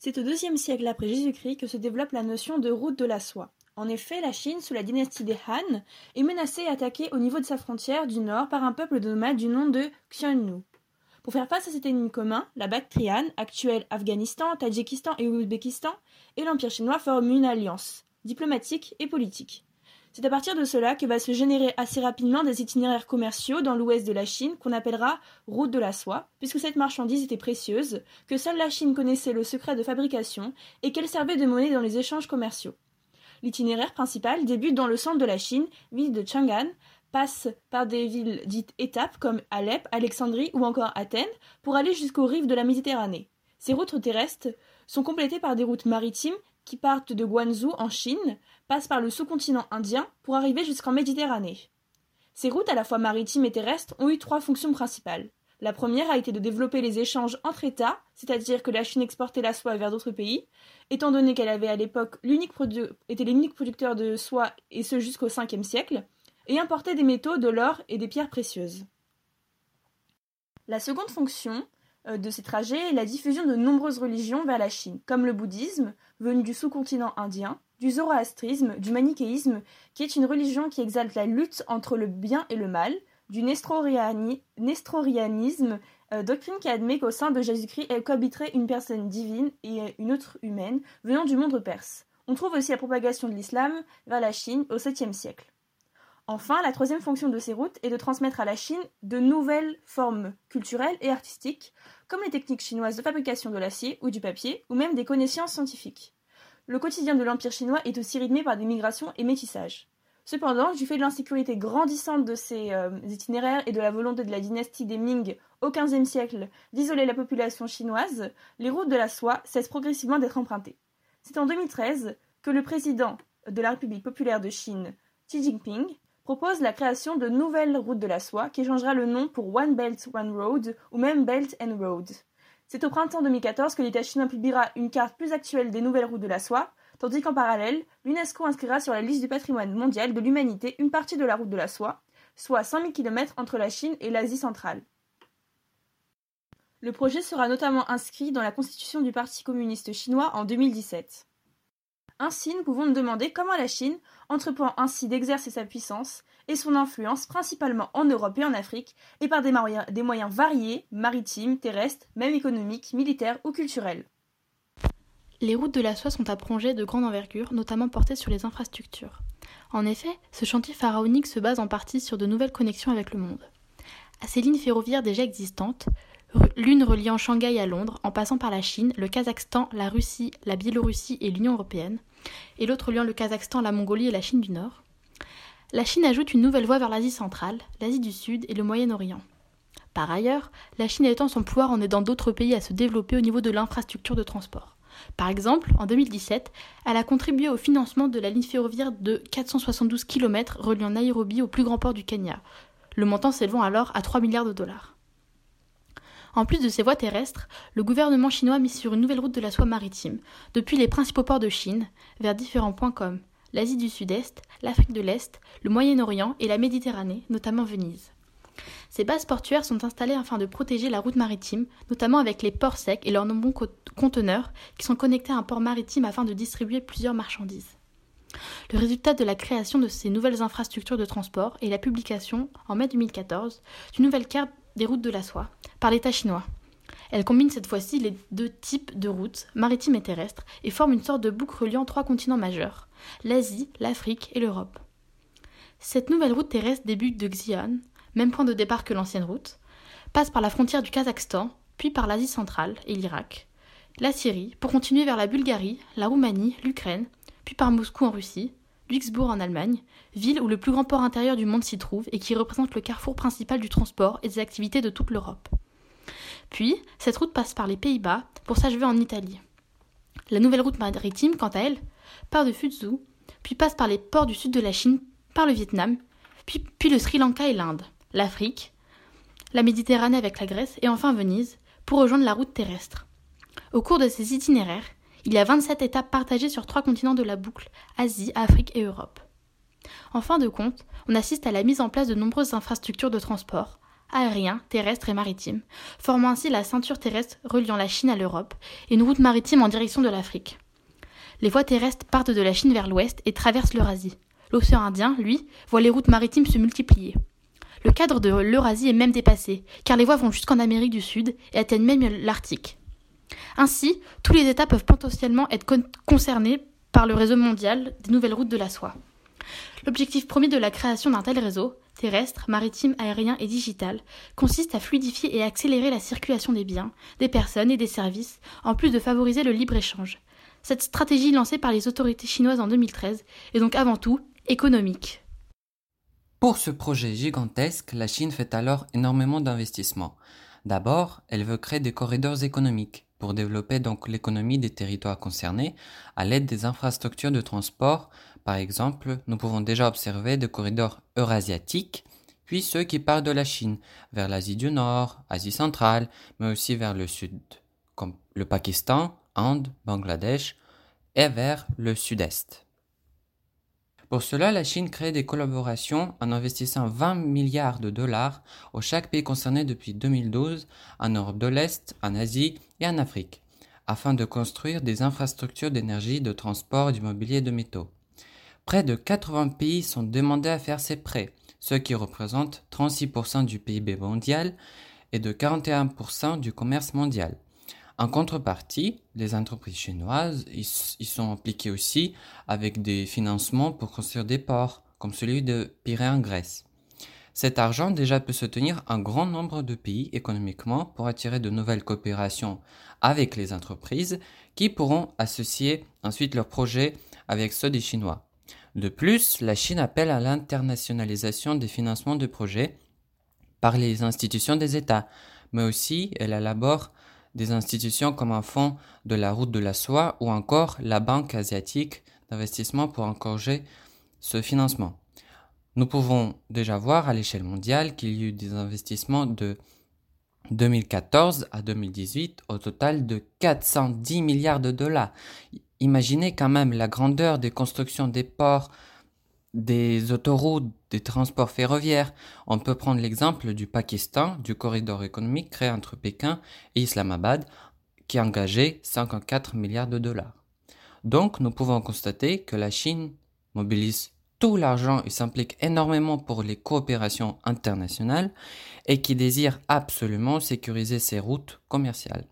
C'est au deuxième siècle après Jésus-Christ que se développe la notion de route de la soie. En effet, la Chine, sous la dynastie des Han, est menacée et attaquée au niveau de sa frontière du nord par un peuple de du nom de Xiongnu. Pour faire face à cet ennemi commun, la Bactriane, actuelle Afghanistan, Tadjikistan et Ouzbékistan, et l'Empire chinois forment une alliance, diplomatique et politique. C'est à partir de cela que va se générer assez rapidement des itinéraires commerciaux dans l'ouest de la Chine qu'on appellera route de la soie, puisque cette marchandise était précieuse, que seule la Chine connaissait le secret de fabrication et qu'elle servait de monnaie dans les échanges commerciaux. L'itinéraire principal débute dans le centre de la Chine, ville de Chang'an, passe par des villes dites étapes comme Alep, Alexandrie ou encore Athènes pour aller jusqu'aux rives de la Méditerranée. Ces routes terrestres sont complétées par des routes maritimes qui partent de Guangzhou en Chine, passent par le sous-continent indien pour arriver jusqu'en Méditerranée. Ces routes à la fois maritimes et terrestres ont eu trois fonctions principales. La première a été de développer les échanges entre États, c'est-à-dire que la Chine exportait la soie vers d'autres pays, étant donné qu'elle avait à l'époque était l'unique producteur de soie, et ce jusqu'au 5 siècle, et importait des métaux, de l'or et des pierres précieuses. La seconde fonction de ces trajets est la diffusion de nombreuses religions vers la Chine, comme le bouddhisme, venu du sous-continent indien, du zoroastrisme, du manichéisme, qui est une religion qui exalte la lutte entre le bien et le mal, du nestorianisme, euh, doctrine qui admet qu'au sein de Jésus-Christ cohabiterait une personne divine et une autre humaine venant du monde perse. On trouve aussi la propagation de l'islam vers la Chine au 7e siècle. Enfin, la troisième fonction de ces routes est de transmettre à la Chine de nouvelles formes culturelles et artistiques, comme les techniques chinoises de fabrication de l'acier ou du papier, ou même des connaissances scientifiques. Le quotidien de l'Empire chinois est aussi rythmé par des migrations et métissages. Cependant, du fait de l'insécurité grandissante de ces euh, itinéraires et de la volonté de la dynastie des Ming au XVe siècle d'isoler la population chinoise, les routes de la soie cessent progressivement d'être empruntées. C'est en 2013 que le président de la République populaire de Chine, Xi Jinping, propose la création de nouvelles routes de la soie qui changera le nom pour One Belt One Road ou même Belt and Road. C'est au printemps 2014 que l'État chinois publiera une carte plus actuelle des nouvelles routes de la soie, tandis qu'en parallèle, l'UNESCO inscrira sur la liste du patrimoine mondial de l'humanité une partie de la route de la soie, soit 100 000 km entre la Chine et l'Asie centrale. Le projet sera notamment inscrit dans la constitution du Parti communiste chinois en 2017. Ainsi, nous pouvons nous demander comment la Chine entreprend ainsi d'exercer sa puissance et son influence principalement en Europe et en Afrique, et par des, des moyens variés, maritimes, terrestres, même économiques, militaires ou culturels. Les routes de la soie sont à projet de grande envergure, notamment portées sur les infrastructures. En effet, ce chantier pharaonique se base en partie sur de nouvelles connexions avec le monde. À ces lignes ferroviaires déjà existantes, l'une reliant Shanghai à Londres, en passant par la Chine, le Kazakhstan, la Russie, la Biélorussie et l'Union européenne, et l'autre liant le Kazakhstan, la Mongolie et la Chine du Nord. La Chine ajoute une nouvelle voie vers l'Asie centrale, l'Asie du Sud et le Moyen-Orient. Par ailleurs, la Chine étend son pouvoir en aidant d'autres pays à se développer au niveau de l'infrastructure de transport. Par exemple, en 2017, elle a contribué au financement de la ligne ferroviaire de 472 km reliant Nairobi au plus grand port du Kenya, le montant s'élevant alors à 3 milliards de dollars. En plus de ces voies terrestres, le gouvernement chinois a mis sur une nouvelle route de la soie maritime, depuis les principaux ports de Chine, vers différents points comme l'Asie du Sud-Est, l'Afrique de l'Est, le Moyen-Orient et la Méditerranée, notamment Venise. Ces bases portuaires sont installées afin de protéger la route maritime, notamment avec les ports secs et leurs nombreux conteneurs qui sont connectés à un port maritime afin de distribuer plusieurs marchandises. Le résultat de la création de ces nouvelles infrastructures de transport est la publication, en mai 2014, d'une nouvelle carte des routes de la soie par l'État chinois. Elle combine cette fois-ci les deux types de routes, maritimes et terrestres, et forme une sorte de boucle reliant trois continents majeurs, l'Asie, l'Afrique et l'Europe. Cette nouvelle route terrestre débute de Xi'an, même point de départ que l'ancienne route, passe par la frontière du Kazakhstan, puis par l'Asie centrale et l'Irak, la Syrie, pour continuer vers la Bulgarie, la Roumanie, l'Ukraine, puis par Moscou en Russie, Luxembourg en Allemagne, ville où le plus grand port intérieur du monde s'y trouve et qui représente le carrefour principal du transport et des activités de toute l'Europe. Puis, cette route passe par les Pays-Bas pour s'achever en Italie. La nouvelle route maritime, quant à elle, part de Fuzhou, puis passe par les ports du sud de la Chine, par le Vietnam, puis, puis le Sri Lanka et l'Inde, l'Afrique, la Méditerranée avec la Grèce et enfin Venise, pour rejoindre la route terrestre. Au cours de ces itinéraires, il y a 27 étapes partagées sur trois continents de la boucle, Asie, Afrique et Europe. En fin de compte, on assiste à la mise en place de nombreuses infrastructures de transport, aérien, terrestre et maritime, formant ainsi la ceinture terrestre reliant la Chine à l'Europe et une route maritime en direction de l'Afrique. Les voies terrestres partent de la Chine vers l'ouest et traversent l'Eurasie. L'océan Indien, lui, voit les routes maritimes se multiplier. Le cadre de l'Eurasie est même dépassé, car les voies vont jusqu'en Amérique du Sud et atteignent même l'Arctique. Ainsi, tous les États peuvent potentiellement être concernés par le réseau mondial des nouvelles routes de la soie. L'objectif premier de la création d'un tel réseau, terrestre, maritime, aérien et digital, consiste à fluidifier et accélérer la circulation des biens, des personnes et des services, en plus de favoriser le libre-échange. Cette stratégie lancée par les autorités chinoises en 2013 est donc avant tout économique. Pour ce projet gigantesque, la Chine fait alors énormément d'investissements. D'abord, elle veut créer des corridors économiques pour développer donc l'économie des territoires concernés à l'aide des infrastructures de transport. Par exemple, nous pouvons déjà observer des corridors eurasiatiques, puis ceux qui partent de la Chine vers l'Asie du Nord, Asie centrale, mais aussi vers le sud, comme le Pakistan, Inde, Bangladesh, et vers le sud-est. Pour cela, la Chine crée des collaborations en investissant 20 milliards de dollars au chaque pays concerné depuis 2012 en Europe de l'Est, en Asie et en Afrique, afin de construire des infrastructures d'énergie, de transport, d'immobilier et de métaux. Près de 80 pays sont demandés à faire ces prêts, ce qui représente 36% du PIB mondial et de 41% du commerce mondial. En contrepartie, les entreprises chinoises y, sont impliquées aussi avec des financements pour construire des ports, comme celui de Pirée en Grèce. Cet argent déjà peut soutenir un grand nombre de pays économiquement pour attirer de nouvelles coopérations avec les entreprises qui pourront associer ensuite leurs projets avec ceux des Chinois. De plus, la Chine appelle à l'internationalisation des financements de projets par les institutions des États, mais aussi elle élabore des institutions comme un fonds de la route de la soie ou encore la Banque asiatique d'investissement pour encourager ce financement. Nous pouvons déjà voir à l'échelle mondiale qu'il y a eu des investissements de 2014 à 2018 au total de 410 milliards de dollars. Imaginez quand même la grandeur des constructions des ports, des autoroutes, des transports ferroviaires. On peut prendre l'exemple du Pakistan, du corridor économique créé entre Pékin et Islamabad, qui a engagé 54 milliards de dollars. Donc, nous pouvons constater que la Chine mobilise tout l'argent et s'implique énormément pour les coopérations internationales et qui désire absolument sécuriser ses routes commerciales.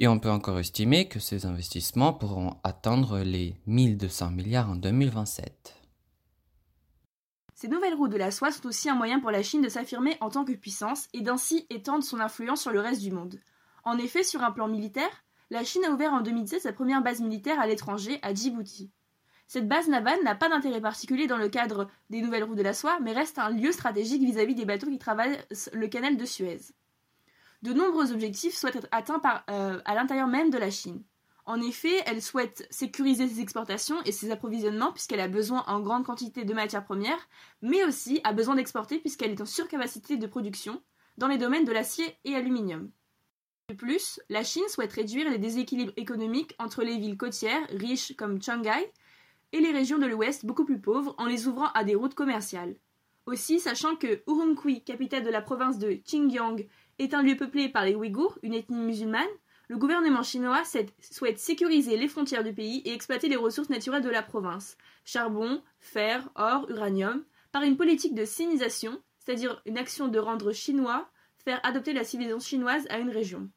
Et on peut encore estimer que ces investissements pourront atteindre les 1200 milliards en 2027. Ces nouvelles routes de la soie sont aussi un moyen pour la Chine de s'affirmer en tant que puissance et d'ainsi étendre son influence sur le reste du monde. En effet, sur un plan militaire, la Chine a ouvert en 2017 sa première base militaire à l'étranger, à Djibouti. Cette base navale n'a pas d'intérêt particulier dans le cadre des nouvelles routes de la soie, mais reste un lieu stratégique vis-à-vis des bateaux qui traversent le canal de Suez. De nombreux objectifs souhaitent être atteints euh, à l'intérieur même de la Chine. En effet, elle souhaite sécuriser ses exportations et ses approvisionnements puisqu'elle a besoin en grande quantité de matières premières, mais aussi a besoin d'exporter puisqu'elle est en surcapacité de production dans les domaines de l'acier et aluminium. De plus, la Chine souhaite réduire les déséquilibres économiques entre les villes côtières riches comme Shanghai et les régions de l'Ouest beaucoup plus pauvres en les ouvrant à des routes commerciales. Aussi, sachant que Urumqi, capitale de la province de Xinjiang, est un lieu peuplé par les Ouïghours, une ethnie musulmane, le gouvernement chinois souhaite sécuriser les frontières du pays et exploiter les ressources naturelles de la province charbon, fer, or, uranium par une politique de sinisation, c'est-à-dire une action de rendre chinois, faire adopter la civilisation chinoise à une région.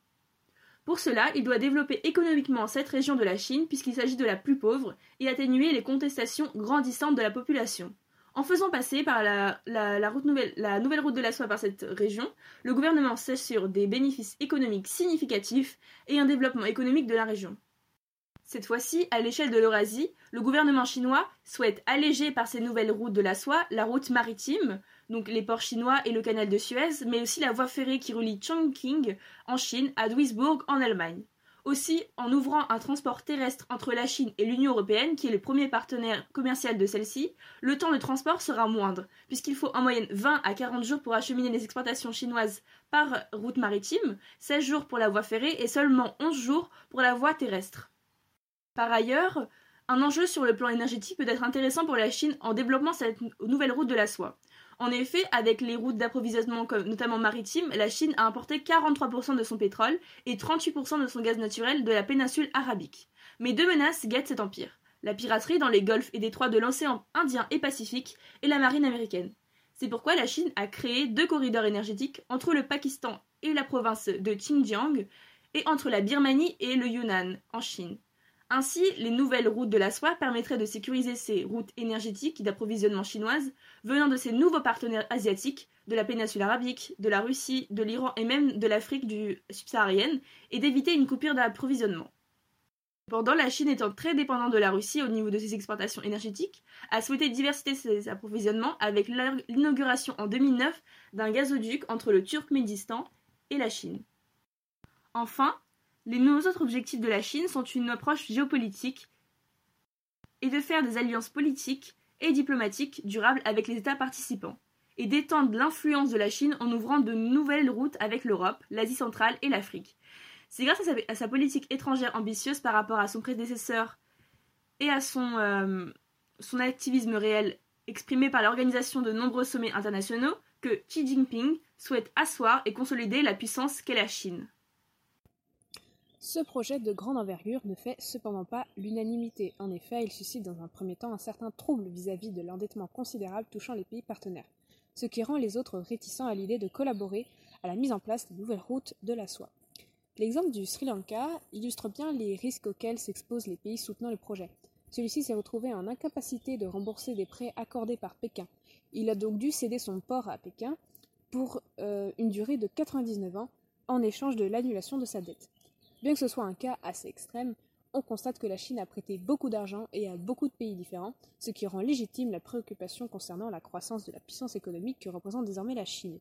Pour cela, il doit développer économiquement cette région de la Chine puisqu'il s'agit de la plus pauvre et atténuer les contestations grandissantes de la population. En faisant passer par la, nouvelle, route de la soie par cette région, le gouvernement s'assure des bénéfices économiques significatifs et un développement économique de la région. Cette fois-ci, à l'échelle de l'Eurasie, le gouvernement chinois souhaite alléger par ces nouvelles routes de la soie la route maritime, donc les ports chinois et le canal de Suez, mais aussi la voie ferrée qui relie Chongqing en Chine à Duisburg en Allemagne. Aussi, en ouvrant un transport terrestre entre la Chine et l'Union européenne, qui est le premier partenaire commercial de celle-ci, le temps de transport sera moindre, puisqu'il faut en moyenne 20 à 40 jours pour acheminer les exportations chinoises par route maritime, 16 jours pour la voie ferrée et seulement 11 jours pour la voie terrestre. Par ailleurs, un enjeu sur le plan énergétique peut être intéressant pour la Chine en développant cette nouvelle route de la soie. En effet, avec les routes d'approvisionnement notamment maritimes, la Chine a importé 43% de son pétrole et 38% de son gaz naturel de la péninsule arabique. Mais deux menaces guettent cet empire la piraterie dans les golfs et détroits de l'océan Indien et Pacifique et la marine américaine. C'est pourquoi la Chine a créé deux corridors énergétiques entre le Pakistan et la province de Xinjiang et entre la Birmanie et le Yunnan en Chine. Ainsi, les nouvelles routes de la soie permettraient de sécuriser ces routes énergétiques d'approvisionnement chinoises venant de ces nouveaux partenaires asiatiques, de la péninsule arabique, de la Russie, de l'Iran et même de l'Afrique subsaharienne, et d'éviter une coupure d'approvisionnement. Pendant la Chine étant très dépendante de la Russie au niveau de ses exportations énergétiques, a souhaité diversifier ses approvisionnements avec l'inauguration en 2009 d'un gazoduc entre le Turkménistan et la Chine. Enfin, les nouveaux autres objectifs de la Chine sont une approche géopolitique et de faire des alliances politiques et diplomatiques durables avec les États participants, et d'étendre l'influence de la Chine en ouvrant de nouvelles routes avec l'Europe, l'Asie centrale et l'Afrique. C'est grâce à sa, politique étrangère ambitieuse par rapport à son prédécesseur et à son, euh, son activisme réel exprimé par l'organisation de nombreux sommets internationaux que Xi Jinping souhaite asseoir et consolider la puissance qu'est la Chine. Ce projet de grande envergure ne fait cependant pas l'unanimité. En effet, il suscite dans un premier temps un certain trouble vis-à-vis de l'endettement considérable touchant les pays partenaires, ce qui rend les autres réticents à l'idée de collaborer à la mise en place de nouvelles routes de la soie. L'exemple du Sri Lanka illustre bien les risques auxquels s'exposent les pays soutenant le projet. Celui-ci s'est retrouvé en incapacité de rembourser des prêts accordés par Pékin. Il a donc dû céder son port à Pékin pour euh, une durée de 99 ans en échange de l'annulation de sa dette. Bien que ce soit un cas assez extrême, on constate que la Chine a prêté beaucoup d'argent et à beaucoup de pays différents, ce qui rend légitime la préoccupation concernant la croissance de la puissance économique que représente désormais la Chine.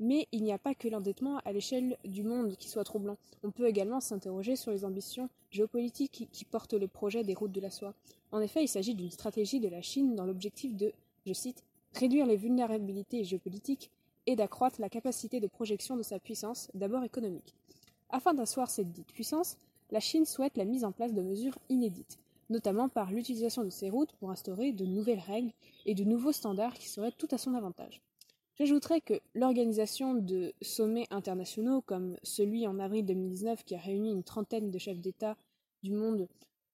Mais il n'y a pas que l'endettement à l'échelle du monde qui soit troublant. On peut également s'interroger sur les ambitions géopolitiques qui, portent le projet des routes de la soie. En effet, il s'agit d'une stratégie de la Chine dans l'objectif de, je cite, réduire les vulnérabilités géopolitiques et d'accroître la capacité de projection de sa puissance, d'abord économique. Afin d'asseoir cette dite puissance, la Chine souhaite la mise en place de mesures inédites, notamment par l'utilisation de ces routes pour instaurer de nouvelles règles et de nouveaux standards qui seraient tout à son avantage. J'ajouterais que l'organisation de sommets internationaux comme celui en avril 2019 qui a réuni une trentaine de chefs d'État du monde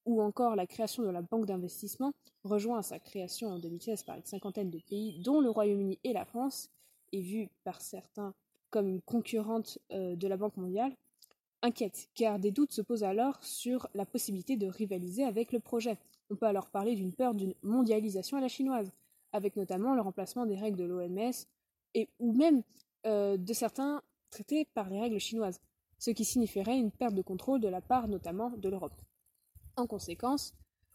ou encore la création de la banque d'investissement, rejoint sa création en 2016 par une cinquantaine de pays, dont le Royaume-Uni et la France, est vue par certains comme une concurrente euh, de la Banque mondiale, inquiète, car des doutes se posent alors sur la possibilité de rivaliser avec le projet. On peut alors parler d'une peur d'une mondialisation à la chinoise, avec notamment le remplacement des règles de l'OMS et ou même euh, de certains traités par les règles chinoises, ce qui signifierait une perte de contrôle de la part notamment de l'Europe. En conséquence,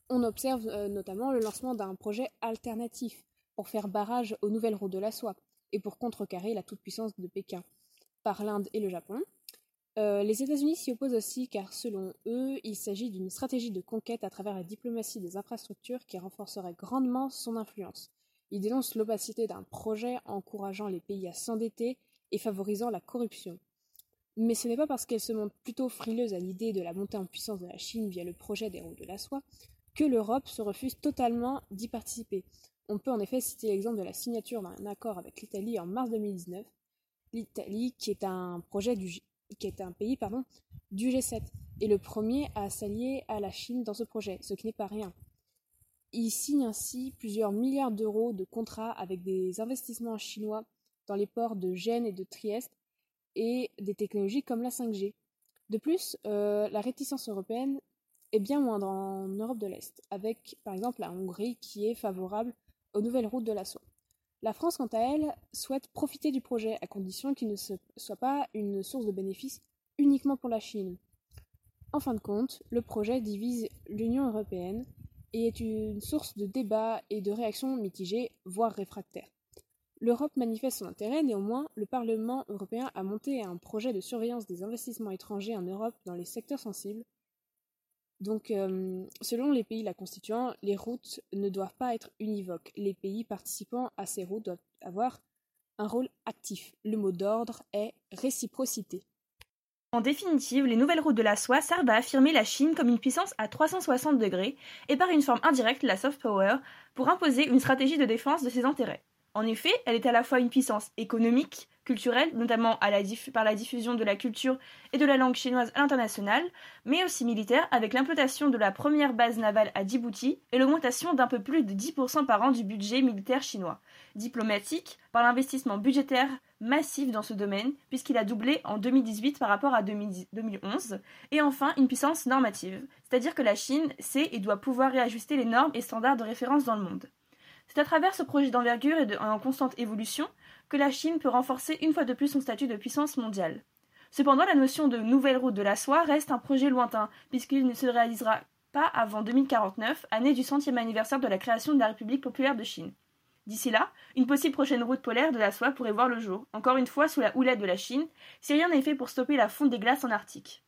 on observe euh, notamment le lancement d'un projet alternatif pour faire barrage aux nouvelles routes de la soie et pour contrecarrer la toute-puissance de Pékin par l'Inde et le Japon, euh, les États-Unis s'y opposent aussi car, selon eux, il s'agit d'une stratégie de conquête à travers la diplomatie des infrastructures qui renforcerait grandement son influence. Ils dénoncent l'opacité d'un projet encourageant les pays à s'endetter et favorisant la corruption. Mais ce n'est pas parce qu'elle se montre plutôt frileuse à l'idée de la montée en puissance de la Chine via le projet des routes de la soie que l'Europe se refuse totalement d'y participer. On peut en effet citer l'exemple de la signature d'un accord avec l'Italie en mars 2019. L'Italie, qui est un projet du qui est un pays pardon, du G7, et le premier à s'allier à la Chine dans ce projet, ce qui n'est pas rien. Il signe ainsi plusieurs milliards d'euros de contrats avec des investissements chinois dans les ports de Gênes et de Trieste et des technologies comme la 5G. De plus, euh, la réticence européenne est bien moindre en Europe de l'Est, avec par exemple la Hongrie qui est favorable aux nouvelles routes de la. La France, quant à elle, souhaite profiter du projet à condition qu'il ne soit pas une source de bénéfices uniquement pour la Chine. En fin de compte, le projet divise l'Union européenne et est une source de débats et de réactions mitigées, voire réfractaires. L'Europe manifeste son intérêt, néanmoins, le Parlement européen a monté un projet de surveillance des investissements étrangers en Europe dans les secteurs sensibles, donc, euh, selon les pays la constituant, les routes ne doivent pas être univoques. Les pays participant à ces routes doivent avoir un rôle actif. Le mot d'ordre est réciprocité. En définitive, les nouvelles routes de la soie servent à affirmer la Chine comme une puissance à 360 degrés et par une forme indirecte la soft power pour imposer une stratégie de défense de ses intérêts. En effet, elle est à la fois une puissance économique, culturelle, notamment par la diffusion de la culture et de la langue chinoise à l'international, mais aussi militaire avec l'implantation de la première base navale à Djibouti et l'augmentation d'un peu plus de 10% par an du budget militaire chinois. Diplomatique, par l'investissement budgétaire massif dans ce domaine, puisqu'il a doublé en 2018 par rapport à 2011, et enfin une puissance normative, c'est-à-dire que la Chine sait et doit pouvoir réajuster les normes et standards de référence dans le monde. C'est à travers ce projet d'envergure et en constante évolution que la Chine peut renforcer une fois de plus son statut de puissance mondiale. Cependant, la notion de nouvelle route de la soie reste un projet lointain, puisqu'il ne se réalisera pas avant 2049, année du centième anniversaire de la création de la République populaire de Chine. D'ici là, une possible prochaine route polaire de la soie pourrait voir le jour, encore une fois sous la houlette de la Chine, si rien n'est fait pour stopper la fonte des glaces en Arctique.